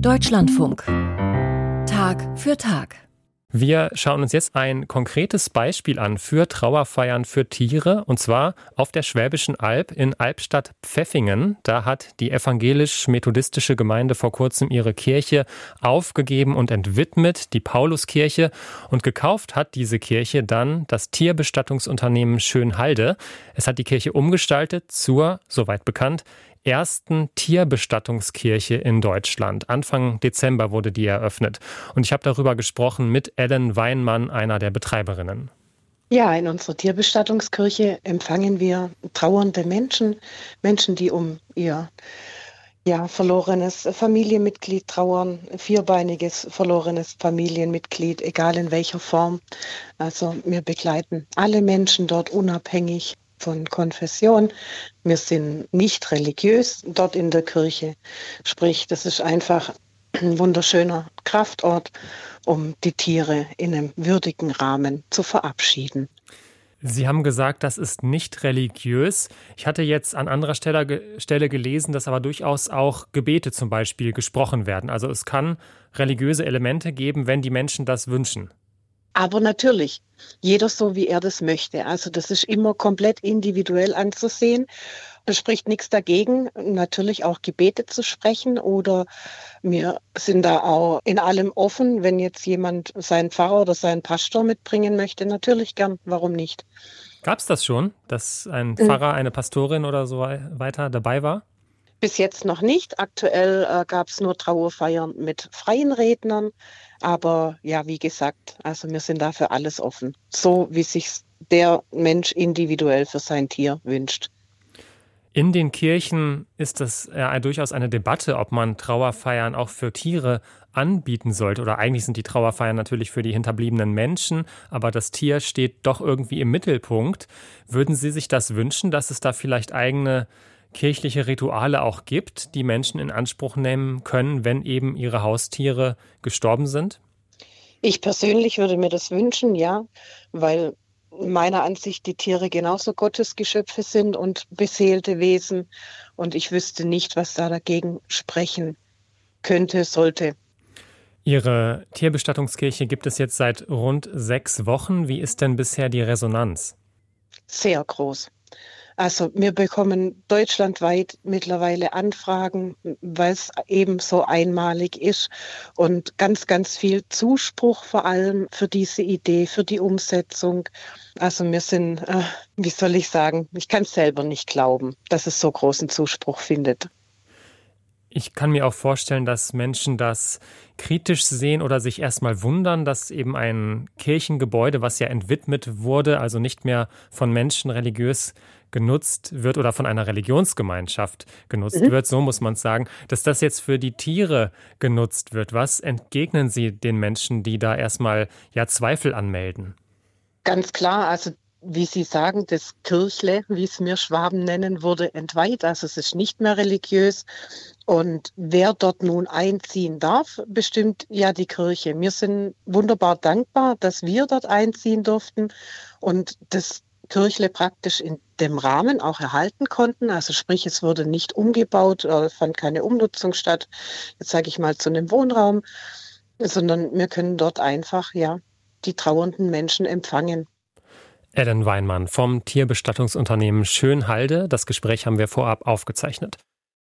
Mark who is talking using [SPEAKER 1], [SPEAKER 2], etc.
[SPEAKER 1] Deutschlandfunk. Tag für Tag.
[SPEAKER 2] Wir schauen uns jetzt ein konkretes Beispiel an für Trauerfeiern für Tiere und zwar auf der Schwäbischen Alb in Albstadt Pfeffingen. Da hat die evangelisch-methodistische Gemeinde vor kurzem ihre Kirche aufgegeben und entwidmet, die Pauluskirche. Und gekauft hat diese Kirche dann das Tierbestattungsunternehmen Schönhalde. Es hat die Kirche umgestaltet zur, soweit bekannt, ersten Tierbestattungskirche in Deutschland. Anfang Dezember wurde die eröffnet. Und ich habe darüber gesprochen mit Ellen Weinmann, einer der Betreiberinnen.
[SPEAKER 3] Ja, in unserer Tierbestattungskirche empfangen wir trauernde Menschen, Menschen, die um ihr ja, verlorenes Familienmitglied trauern, vierbeiniges verlorenes Familienmitglied, egal in welcher Form. Also wir begleiten alle Menschen dort unabhängig von Konfession. Wir sind nicht religiös dort in der Kirche. Sprich, das ist einfach ein wunderschöner Kraftort, um die Tiere in einem würdigen Rahmen zu verabschieden.
[SPEAKER 2] Sie haben gesagt, das ist nicht religiös. Ich hatte jetzt an anderer Stelle, Stelle, gelesen, dass aber durchaus auch Gebete zum Beispiel gesprochen werden. Also es kann religiöse Elemente geben, wenn die Menschen das wünschen.
[SPEAKER 3] Aber natürlich, jeder so, wie er das möchte. Also das ist immer komplett individuell anzusehen. Es spricht nichts dagegen, natürlich auch Gebete zu sprechen oder wir sind da auch in allem offen, wenn jetzt jemand seinen Pfarrer oder seinen Pastor mitbringen möchte, natürlich gern, warum nicht.
[SPEAKER 2] Gab es das schon, dass ein Pfarrer, eine Pastorin oder so weiter dabei war?
[SPEAKER 3] Bis jetzt noch nicht. Aktuell äh, gab es nur Trauerfeiern mit freien Rednern. Aber ja, wie gesagt, also wir sind da für alles offen. So wie sich der Mensch individuell für sein Tier wünscht.
[SPEAKER 2] In den Kirchen ist das ja durchaus eine Debatte, ob man Trauerfeiern auch für Tiere anbieten sollte. Oder eigentlich sind die Trauerfeiern natürlich für die hinterbliebenen Menschen, aber das Tier steht doch irgendwie im Mittelpunkt. Würden Sie sich das wünschen, dass es da vielleicht eigene kirchliche Rituale auch gibt, die Menschen in Anspruch nehmen können, wenn eben ihre Haustiere gestorben sind?
[SPEAKER 3] Ich persönlich würde mir das wünschen, ja, weil meiner Ansicht die Tiere genauso Gottesgeschöpfe sind und beseelte Wesen. Und ich wüsste nicht, was da dagegen sprechen könnte, sollte.
[SPEAKER 2] Ihre Tierbestattungskirche gibt es jetzt seit rund sechs Wochen. Wie ist denn bisher die Resonanz?
[SPEAKER 3] Sehr groß. Also wir bekommen deutschlandweit mittlerweile Anfragen, weil es eben so einmalig ist und ganz, ganz viel Zuspruch vor allem für diese Idee, für die Umsetzung. Also wir sind, äh, wie soll ich sagen, ich kann es selber nicht glauben, dass es so großen Zuspruch findet.
[SPEAKER 2] Ich kann mir auch vorstellen, dass Menschen das kritisch sehen oder sich erstmal wundern, dass eben ein Kirchengebäude, was ja entwidmet wurde, also nicht mehr von Menschen religiös genutzt wird oder von einer Religionsgemeinschaft genutzt mhm. wird, so muss man es sagen, dass das jetzt für die Tiere genutzt wird. Was entgegnen Sie den Menschen, die da erstmal ja Zweifel anmelden?
[SPEAKER 3] Ganz klar, also wie Sie sagen, das Kirchle, wie es mir Schwaben nennen, wurde entweiht. Also es ist nicht mehr religiös. Und wer dort nun einziehen darf, bestimmt ja die Kirche. Wir sind wunderbar dankbar, dass wir dort einziehen durften und das Kirchle praktisch in dem Rahmen auch erhalten konnten. Also sprich, es wurde nicht umgebaut, oder fand keine Umnutzung statt, jetzt sage ich mal zu einem Wohnraum, sondern wir können dort einfach ja die trauernden Menschen empfangen.
[SPEAKER 2] Ellen Weinmann vom Tierbestattungsunternehmen Schönhalde. Das Gespräch haben wir vorab aufgezeichnet.